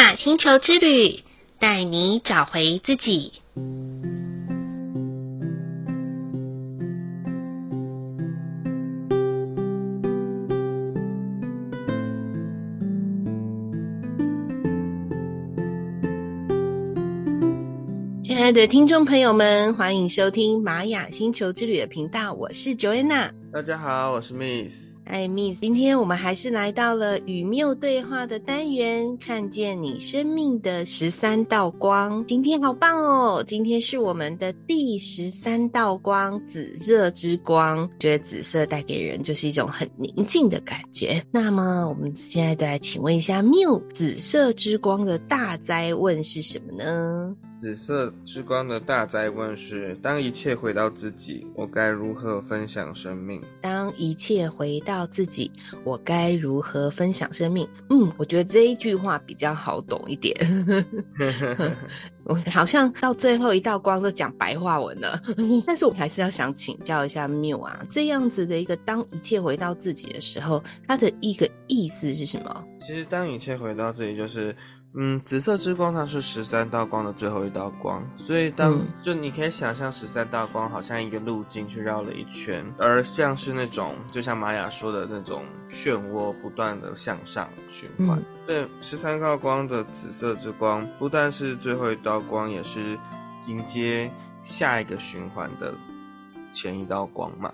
雅星球之旅，带你找回自己。亲爱的听众朋友们，欢迎收听玛雅星球之旅的频道，我是 Joanna。大家好，我是 Miss。哎，Miss，今天我们还是来到了与缪对话的单元，看见你生命的十三道光。今天好棒哦！今天是我们的第十三道光——紫色之光。觉得紫色带给人就是一种很宁静的感觉。那么，我们现在再来请问一下缪，紫色之光的大灾问是什么呢？紫色之光的大灾问是：当一切回到自己，我该如何分享生命？当一切回到自己，我该如何分享生命？嗯，我觉得这一句话比较好懂一点。我好像到最后一道光都讲白话文了，但是我还是要想请教一下缪啊，这样子的一个当一切回到自己的时候，它的一个意思是什么？其实当一切回到自己，就是。嗯，紫色之光它是十三道光的最后一道光，所以当、嗯、就你可以想象十三道光好像一个路径去绕了一圈，而像是那种就像玛雅说的那种漩涡不断的向上循环。嗯、对，十三道光的紫色之光不但是最后一道光，也是迎接下一个循环的前一道光嘛。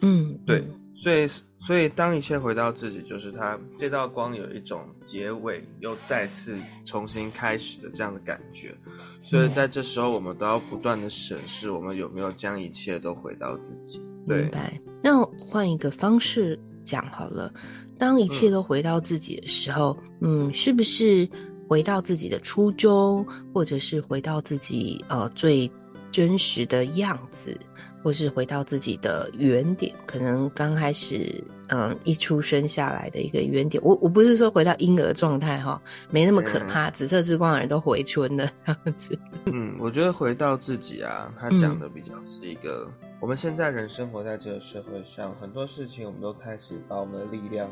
嗯，对。所以，所以当一切回到自己，就是它这道光有一种结尾又再次重新开始的这样的感觉。所以在这时候，我们都要不断的审视，我们有没有将一切都回到自己。对。明白。那换一个方式讲好了，当一切都回到自己的时候，嗯，嗯，是不是回到自己的初衷，或者是回到自己呃最真实的样子？或是回到自己的原点，可能刚开始，嗯，一出生下来的一个原点。我我不是说回到婴儿状态哈，没那么可怕。嗯、紫色之光的人都回春了这样子。嗯，我觉得回到自己啊，他讲的比较是一个，嗯、我们现在人生活在这个社会上，很多事情我们都开始把我们的力量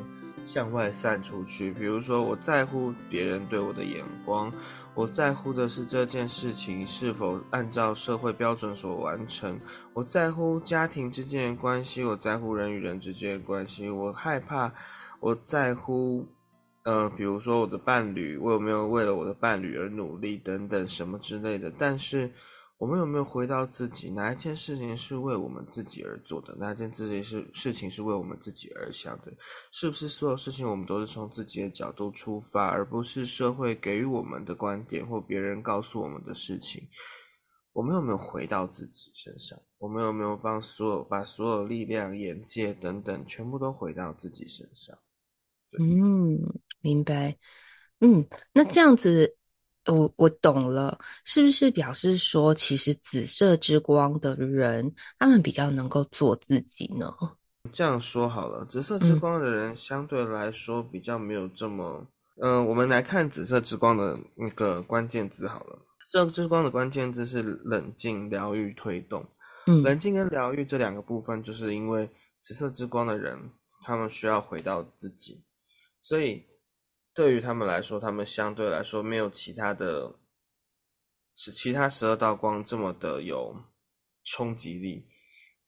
向外散出去。比如说，我在乎别人对我的眼光。我在乎的是这件事情是否按照社会标准所完成。我在乎家庭之间的关系，我在乎人与人之间的关系。我害怕，我在乎，呃，比如说我的伴侣，我有没有为了我的伴侣而努力等等什么之类的。但是。我们有没有回到自己？哪一件事情是为我们自己而做的？哪一件自己是事情是为我们自己而想的？是不是所有事情我们都是从自己的角度出发，而不是社会给予我们的观点或别人告诉我们的事情？我们有没有回到自己身上？我们有没有帮所有把所有力量、眼界等等全部都回到自己身上？嗯，明白。嗯，那这样子。我我懂了，是不是表示说，其实紫色之光的人，他们比较能够做自己呢？这样说好了，紫色之光的人相对来说比较没有这么……嗯、呃，我们来看紫色之光的那个关键字好了。紫色之光的关键字是冷静、疗愈、推动。嗯，冷静跟疗愈这两个部分，就是因为紫色之光的人，他们需要回到自己，所以。对于他们来说，他们相对来说没有其他的，是其他十二道光这么的有冲击力。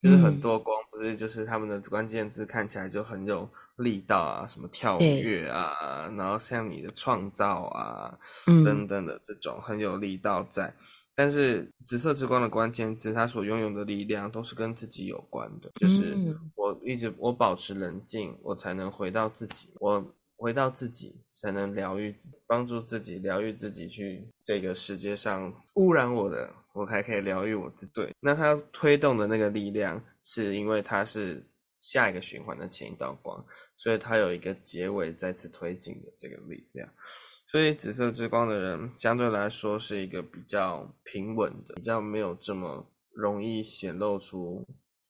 就是很多光不是，就是他们的关键字看起来就很有力道啊，什么跳跃啊，然后像你的创造啊，等等的这种很有力道在。但是紫色之光的关键字，它所拥有的力量都是跟自己有关的，就是我一直我保持冷静，我才能回到自己，我。回到自己，才能疗愈，帮助自己疗愈自己，去这个世界上污染我的，我还可以疗愈我自。对，那它推动的那个力量，是因为它是下一个循环的前一道光，所以它有一个结尾再次推进的这个力量。所以紫色之光的人相对来说是一个比较平稳的，比较没有这么容易显露出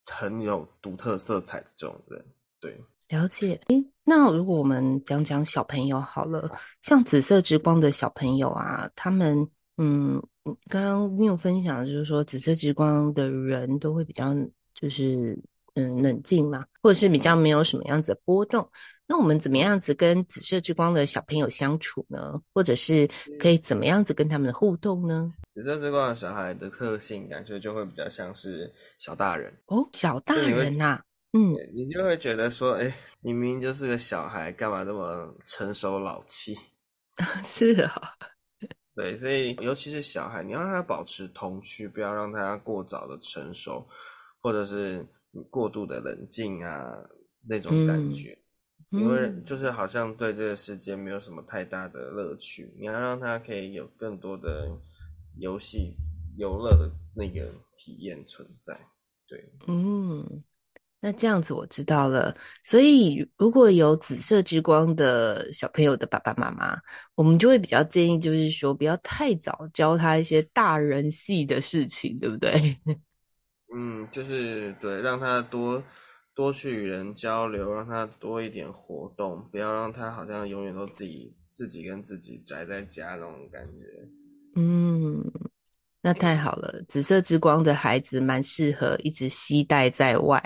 很有独特色彩的这种人。对。了解，诶，那如果我们讲讲小朋友好了，像紫色之光的小朋友啊，他们，嗯，刚刚没有分享，就是说紫色之光的人都会比较，就是嗯冷静嘛，或者是比较没有什么样子的波动。那我们怎么样子跟紫色之光的小朋友相处呢？或者是可以怎么样子跟他们的互动呢？紫色之光的小孩的特性感觉就会比较像是小大人哦，小大人呐、啊，嗯，你就会觉得说，哎、明明就是个小孩，干嘛这么成熟老气？是啊、哦。对，所以尤其是小孩，你要让他保持童趣，不要让他过早的成熟，或者是过度的冷静啊那种感觉，嗯、因为就是好像对这个世界没有什么太大的乐趣。你要让他可以有更多的游戏游乐的那个体验存在。对，嗯。那这样子我知道了，所以如果有紫色之光的小朋友的爸爸妈妈，我们就会比较建议，就是说不要太早教他一些大人系的事情，对不对？嗯，就是对，让他多多去与人交流，让他多一点活动，不要让他好像永远都自己自己跟自己宅在家那种感觉。嗯。那太好了，紫色之光的孩子蛮适合一直携带在外，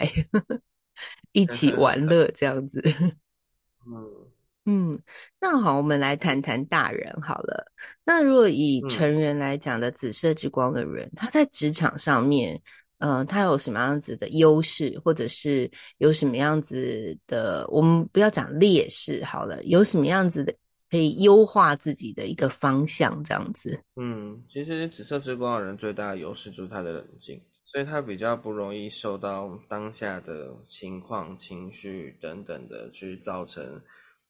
一起玩 乐这样子。嗯嗯，那好，我们来谈谈大人好了。那如果以成人来讲的紫色之光的人，他在职场上面，嗯、呃，他有什么样子的优势，或者是有什么样子的，我们不要讲劣势好了，有什么样子的？可以优化自己的一个方向，这样子。嗯，其实紫色之光的人最大的优势就是他的冷静，所以他比较不容易受到当下的情况、情绪等等的去造成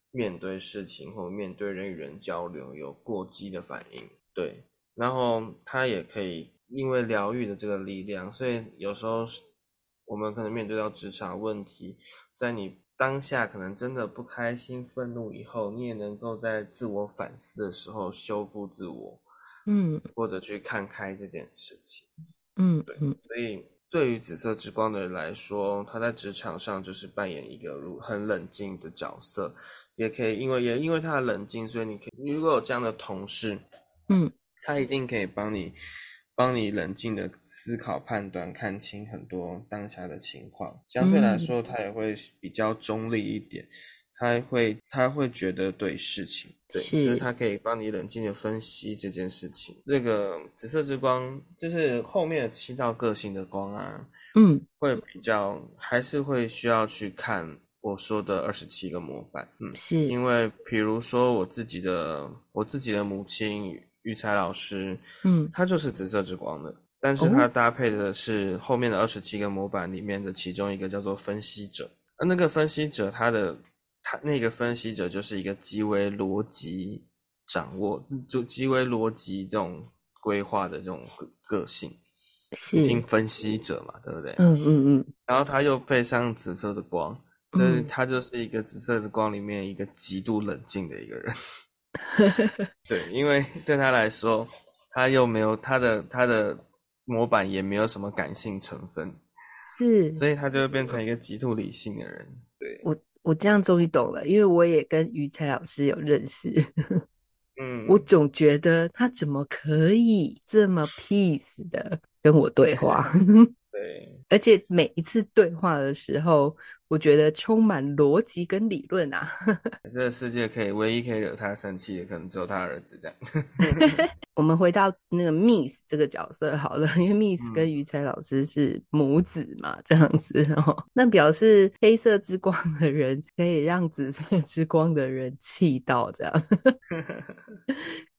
面对事情或面对人与人交流有过激的反应。对，然后他也可以因为疗愈的这个力量，所以有时候我们可能面对到职场问题，在你。当下可能真的不开心、愤怒以后，你也能够在自我反思的时候修复自我，嗯，或者去看开这件事情，嗯，对，所以对于紫色之光的人来说，他在职场上就是扮演一个如很冷静的角色，也可以因为也因为他的冷静，所以你可以你如果有这样的同事，嗯，他一定可以帮你。帮你冷静的思考、判断，看清很多当下的情况。相对来说，他也会比较中立一点。他会，他会觉得对事情，对，是就是他可以帮你冷静的分析这件事情。这个紫色之光，就是后面的七道个性的光啊，嗯，会比较还是会需要去看我说的二十七个模板，嗯，是因为比如说我自己的，我自己的母亲。育才老师，嗯，他就是紫色之光的，但是他搭配的是后面的二十七个模板里面的其中一个叫做分析者，而那个分析者他的他那个分析者就是一个极为逻辑掌握，就极为逻辑这种规划的这种个个性，是。听分析者嘛，对不对？嗯嗯嗯，然后他又配上紫色的光，所以他就是一个紫色的光里面一个极度冷静的一个人。对，因为对他来说，他又没有他的他的模板也没有什么感性成分，是，所以他就会变成一个极度理性的人。对，我我这样终于懂了，因为我也跟于才老师有认识，嗯，我总觉得他怎么可以这么 peace 的跟我对话。对，而且每一次对话的时候，我觉得充满逻辑跟理论啊。这个世界可以唯一可以惹他生气的，可能只有他儿子这样。我们回到那个 Miss 这个角色好了，因为 Miss 跟于才老师是母子嘛，嗯、这样子哦。那表示黑色之光的人可以让紫色之光的人气到这样。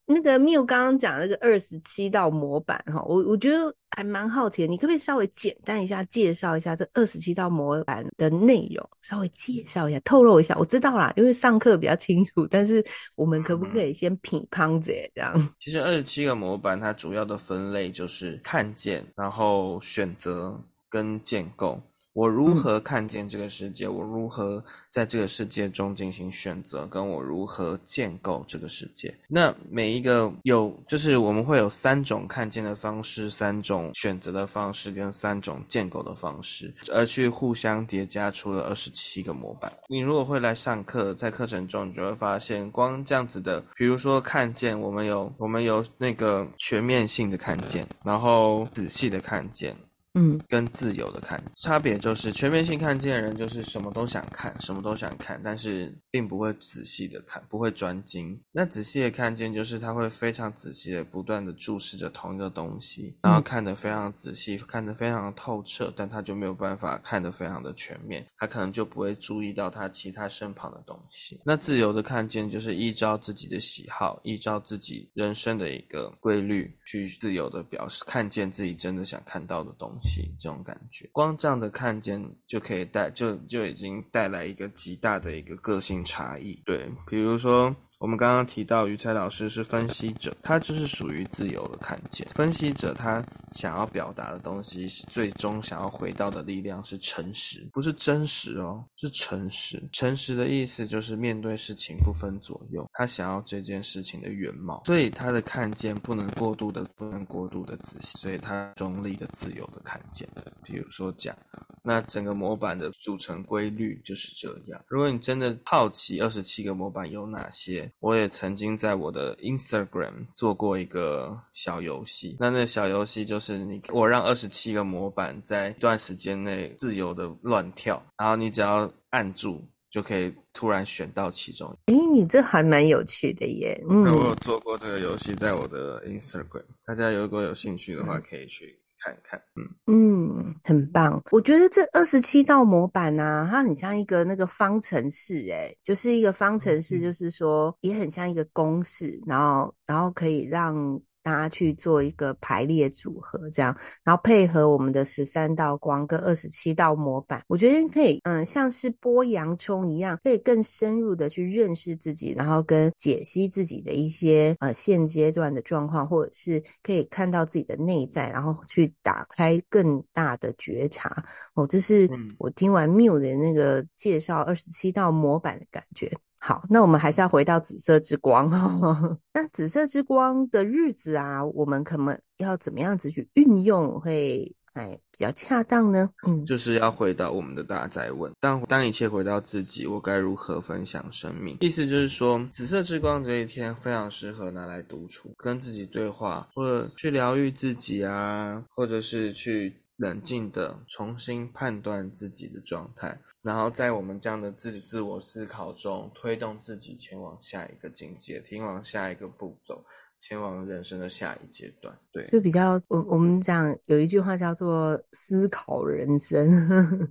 那个缪刚刚讲那个二十七道模板哈，我我觉得还蛮好奇的，你可不可以稍微简单一下介绍一下这二十七道模板的内容？稍微介绍一下，透露一下。我知道啦，因为上课比较清楚，但是我们可不可以先品乓子这样？其实二十七个模板它主要的分类就是看见，然后选择跟建构。我如何看见这个世界？我如何在这个世界中进行选择？跟我如何建构这个世界？那每一个有，就是我们会有三种看见的方式，三种选择的方式，跟三种建构的方式，而去互相叠加出了二十七个模板。你如果会来上课，在课程中，你就会发现，光这样子的，比如说看见，我们有我们有那个全面性的看见，然后仔细的看见。嗯，跟自由的看，差别就是全面性看见的人就是什么都想看，什么都想看，但是并不会仔细的看，不会专精。那仔细的看见就是他会非常仔细的不断的注视着同一个东西，然后看得非常仔细，看得非常透彻，但他就没有办法看得非常的全面，他可能就不会注意到他其他身旁的东西。那自由的看见就是依照自己的喜好，依照自己人生的一个规律去自由的表示，看见自己真的想看到的东西，这种感觉。光这样的看见就可以带，就就已经带来一个极大的一个个性差异。对，比如说。我们刚刚提到，鱼菜老师是分析者，他就是属于自由的看见。分析者他想要表达的东西是最终想要回到的力量是诚实，不是真实哦，是诚实。诚实的意思就是面对事情不分左右，他想要这件事情的原貌，所以他的看见不能过度的，不能过度的仔细，所以他中立的、自由的看见。比如说讲，那整个模板的组成规律就是这样。如果你真的好奇二十七个模板有哪些，我也曾经在我的 Instagram 做过一个小游戏，那那小游戏就是你我让二十七个模板在一段时间内自由的乱跳，然后你只要按住就可以突然选到其中。诶，这还蛮有趣的耶！嗯，我有做过这个游戏在我的 Instagram，大家如果有兴趣的话可以去。看一看，嗯嗯，很棒。我觉得这二十七道模板啊，它很像一个那个方程式，哎，就是一个方程式，就是说也很像一个公式，然后然后可以让。大家去做一个排列组合，这样，然后配合我们的十三道光跟二十七道模板，我觉得可以，嗯，像是剥洋葱一样，可以更深入的去认识自己，然后跟解析自己的一些呃现阶段的状况，或者是可以看到自己的内在，然后去打开更大的觉察。哦，这是我听完 Miu 的那个介绍二十七道模板的感觉。好，那我们还是要回到紫色之光。那紫色之光的日子啊，我们可能要怎么样子去运用会哎比较恰当呢？嗯，就是要回到我们的大哉问：当当一切回到自己，我该如何分享生命？意思就是说，紫色之光这一天非常适合拿来独处，跟自己对话，或者去疗愈自己啊，或者是去冷静的重新判断自己的状态。然后在我们这样的自己自我思考中，推动自己前往下一个境界，前往下一个步骤，前往人生的下一阶段。对，就比较我我们讲有一句话叫做思考人生。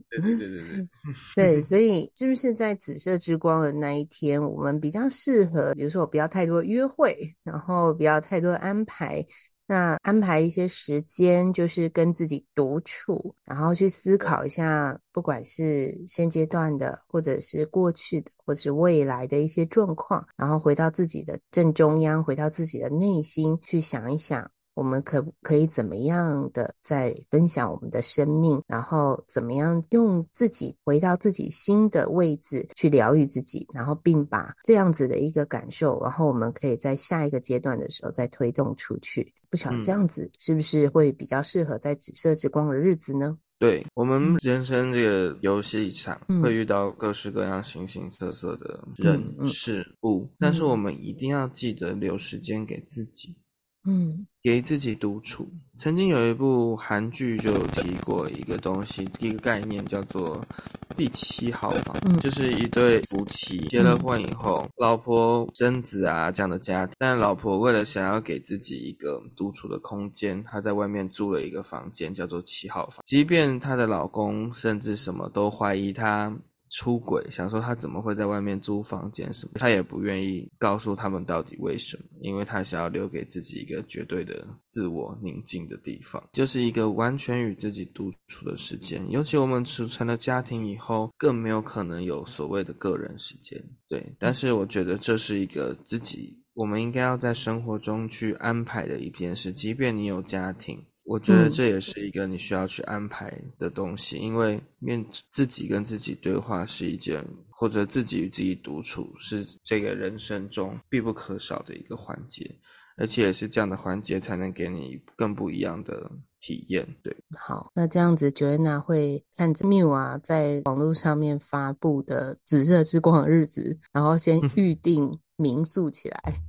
对对对对对。对，所以是不是在紫色之光的那一天，我们比较适合，比如说我不要太多约会，然后不要太多安排。那安排一些时间，就是跟自己独处，然后去思考一下，不管是现阶段的，或者是过去的，或者是未来的一些状况，然后回到自己的正中央，回到自己的内心去想一想。我们可可以怎么样的在分享我们的生命，然后怎么样用自己回到自己新的位置去疗愈自己，然后并把这样子的一个感受，然后我们可以在下一个阶段的时候再推动出去。不晓得这样子是不是会比较适合在紫色之光的日子呢？对，我们人生这个游戏场会遇到各式各样形形色色的人事物，但是我们一定要记得留时间给自己。嗯，给自己独处。曾经有一部韩剧就有提过一个东西，一个概念叫做“第七号房”，嗯，就是一对夫妻结了婚以后，嗯，老婆生子啊这样的家庭，但老婆为了想要给自己一个独处的空间，她在外面租了一个房间，叫做七号房。即便她的老公甚至什么都怀疑她。出轨，想说他怎么会在外面租房间什么？他也不愿意告诉他们到底为什么，因为他想要留给自己一个绝对的自我宁静的地方，就是一个完全与自己独处的时间。尤其我们组成了家庭以后，更没有可能有所谓的个人时间。对，但是我觉得这是一个自己我们应该要在生活中去安排的一件事，即便你有家庭。我觉得这也是一个你需要去安排的东西，嗯、因为面自己跟自己对话是一件，或者自己与自己独处是这个人生中必不可少的一个环节，而且也是这样的环节才能给你更不一样的体验。对，好，那这样子，Joanna 会看着 Miu 啊在网络上面发布的紫色之光的日子，然后先预定。民宿起来，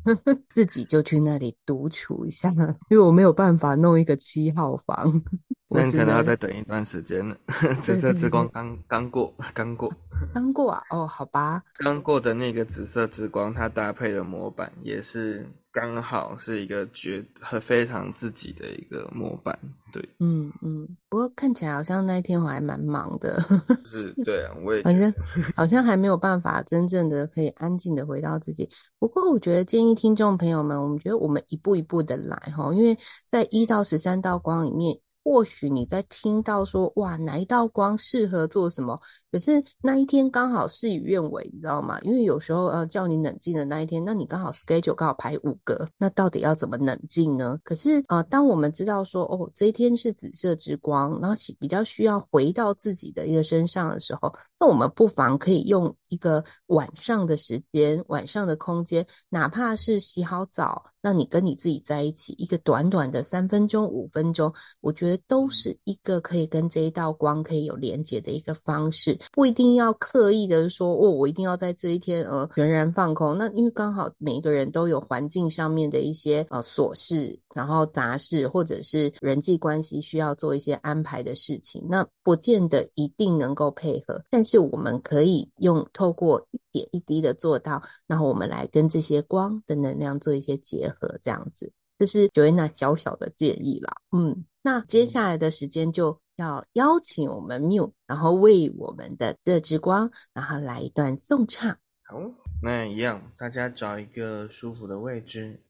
自己就去那里独处一下，因为我没有办法弄一个七号房。那你可能要再等一段时间了。紫色之光刚刚过，刚过，刚过啊！哦，好吧，刚过的那个紫色之光，它搭配的模板也是刚好是一个绝和非常自己的一个模板。对，嗯嗯。不过看起来好像那一天我还蛮忙的。是，对啊，我也 好像 好像还没有办法真正的可以安静的回到自己。不过我觉得建议听众朋友们，我们觉得我们一步一步的来哈，因为在一到十三道光里面。或许你在听到说，哇，哪一道光适合做什么？可是那一天刚好事与愿违，你知道吗？因为有时候呃叫你冷静的那一天，那你刚好 schedule 刚好排五个，那到底要怎么冷静呢？可是啊、当我们知道说，哦，这一天是紫色之光，然后比较需要回到自己的一个身上的时候，那我们不妨可以用一个晚上的时间，晚上的空间，哪怕是洗好澡，那你跟你自己在一起，一个短短的三分钟、五分钟，我觉得。都是一个可以跟这一道光可以有连接的一个方式，不一定要刻意的说哦，我一定要在这一天呃全然放空。那因为刚好每一个人都有环境上面的一些呃琐事，然后杂事或者是人际关系需要做一些安排的事情，那不见得一定能够配合。但是我们可以用透过一点一滴的做到，然后我们来跟这些光的能量做一些结合，这样子就是 Joanna 小小的建议啦，嗯。那接下来的时间就要邀请我们 Miu，然后为我们的乐之光，然后来一段颂唱。好，那一样，大家找一个舒服的位置，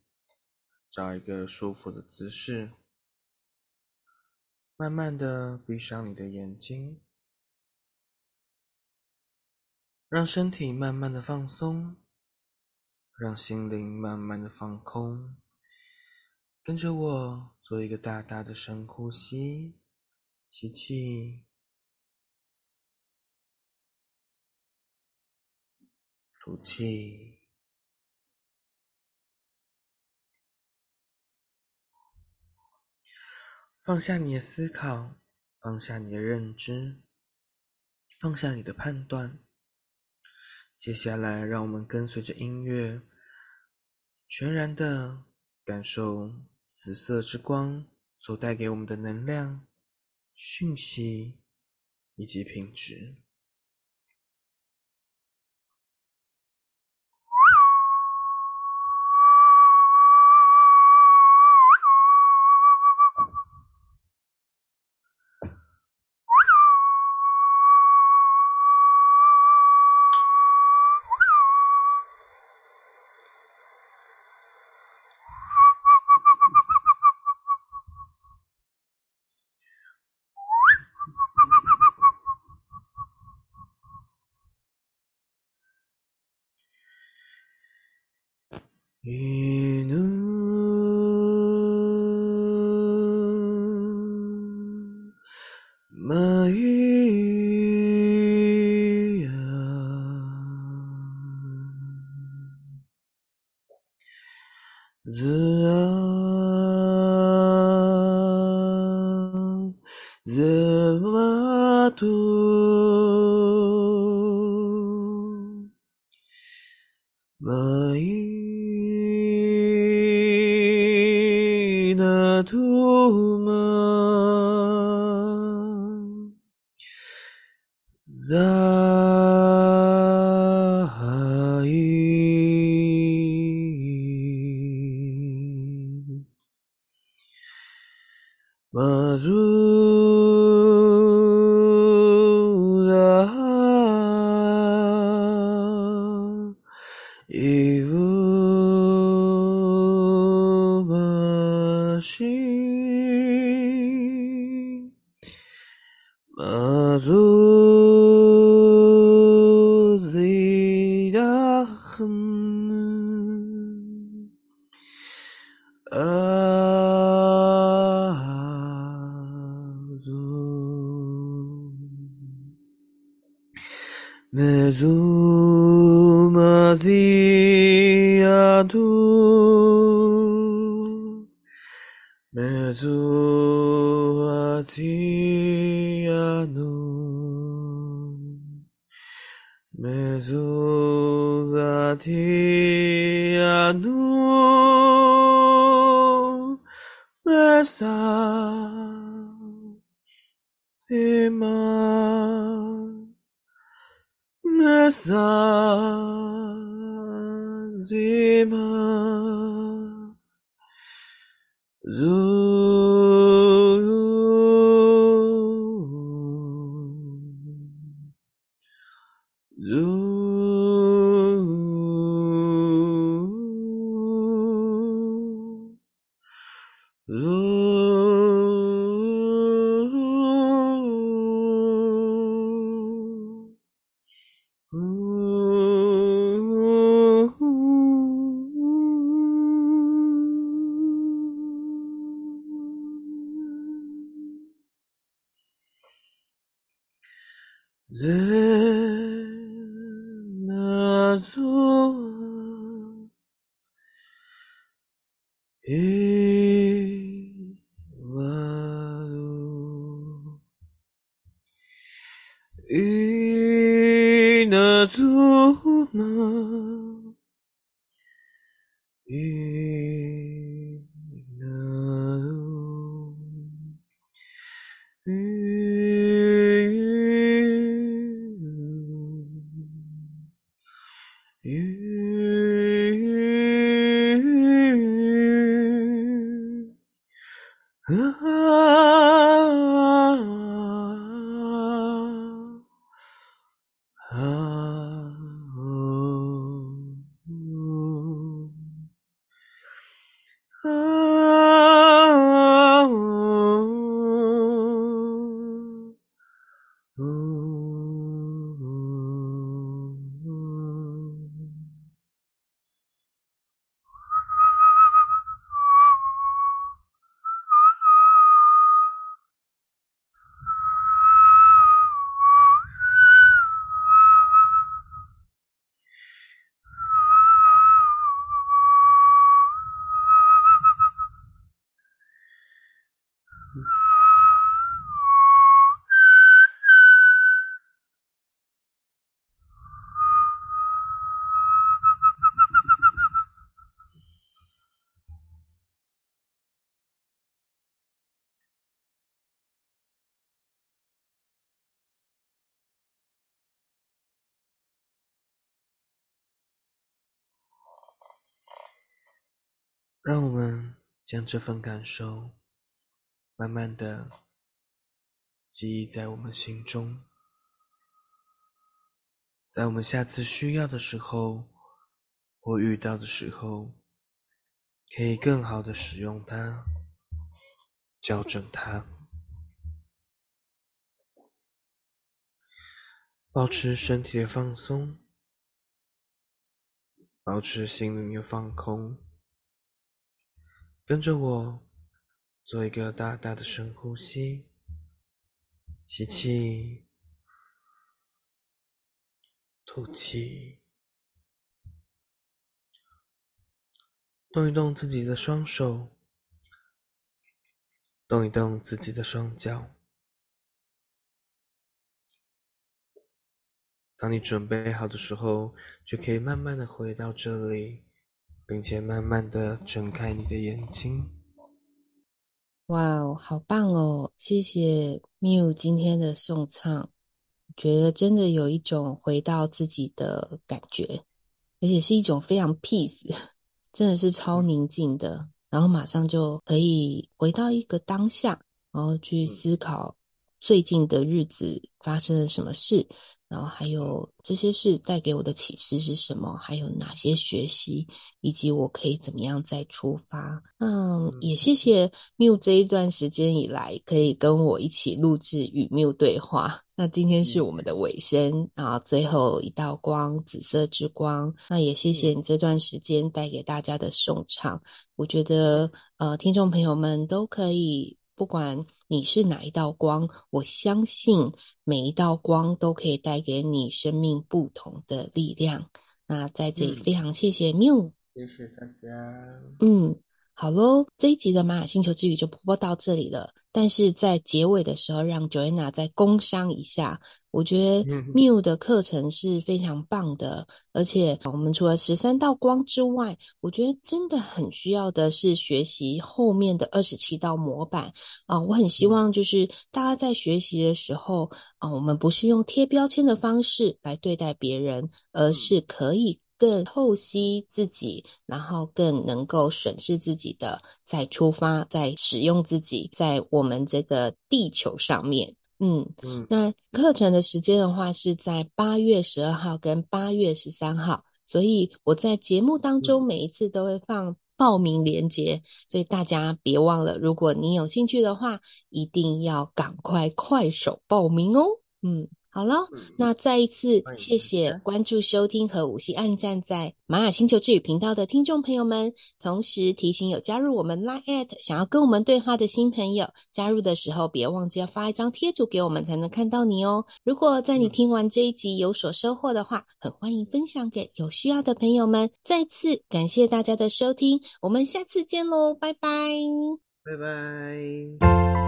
找一个舒服的姿势，慢慢的闭上你的眼睛，让身体慢慢的放松，让心灵慢慢的放空。跟着我做一个大大的深呼吸，吸气，吐气，放下你的思考，放下你的认知，放下你的判断。接下来，让我们跟随着音乐，全然的感受。紫色之光所带给我们的能量、讯息以及品质。马祖。提亚图，美祖玛提。亚努，美 huh? 让我们将这份感受慢慢的记忆在我们心中，在我们下次需要的时候或遇到的时候，可以更好的使用它，校正它，保持身体的放松，保持心灵的放空。跟着我做一个大大的深呼吸，吸气，吐气，动一动自己的双手，动一动自己的双脚。当你准备好的时候，就可以慢慢的回到这里。并且慢慢的睁开你的眼睛。哇哦，好棒哦！谢谢 Miu 今天的送唱，觉得真的有一种回到自己的感觉，而且是一种非常 peace，真的是超宁静的，然后马上就可以回到一个当下，然后去思考最近的日子发生了什么事。然后还有这些事带给我的启示是什么？还有哪些学习，以及我可以怎么样再出发？嗯，也谢谢 Miu 这一段时间以来可以跟我一起录制与 Miu 对话。那今天是我们的尾声啊，最后一道光，紫色之光。那也谢谢你这段时间带给大家的颂唱。我觉得呃，听众朋友们都可以。不管你是哪一道光，我相信每一道光都可以带给你生命不同的力量。那在这里非常谢谢 Miu，谢谢大家。嗯，好喽，这一集的玛雅星球之旅就播到这里了。但是在结尾的时候，让 Joanna 再工商一下。我觉得 Miu 的课程是非常棒的，而且我们除了十三道光之外，我觉得真的很需要的是学习后面的二十七道模板啊！我很希望就是大家在学习的时候啊，我们不是用贴标签的方式来对待别人，而是可以。更透析自己，然后更能够审视自己的，再出发，再使用自己，在我们这个地球上面，嗯嗯。那课程的时间的话，是在八月十二号跟八月十三号，所以我在节目当中每一次都会放报名链接，所以大家别忘了，如果你有兴趣的话，一定要赶快快手报名哦，嗯。好了，那再一次谢谢关注、收听和五星暗赞在玛雅星球之语频道的听众朋友们。同时提醒有加入我们 Line@ at 想要跟我们对话的新朋友，加入的时候别忘记要发一张贴图给我们，才能看到你哦。如果在你听完这一集有所收获的话，很欢迎分享给有需要的朋友们。再次感谢大家的收听，我们下次见喽，拜拜，拜拜。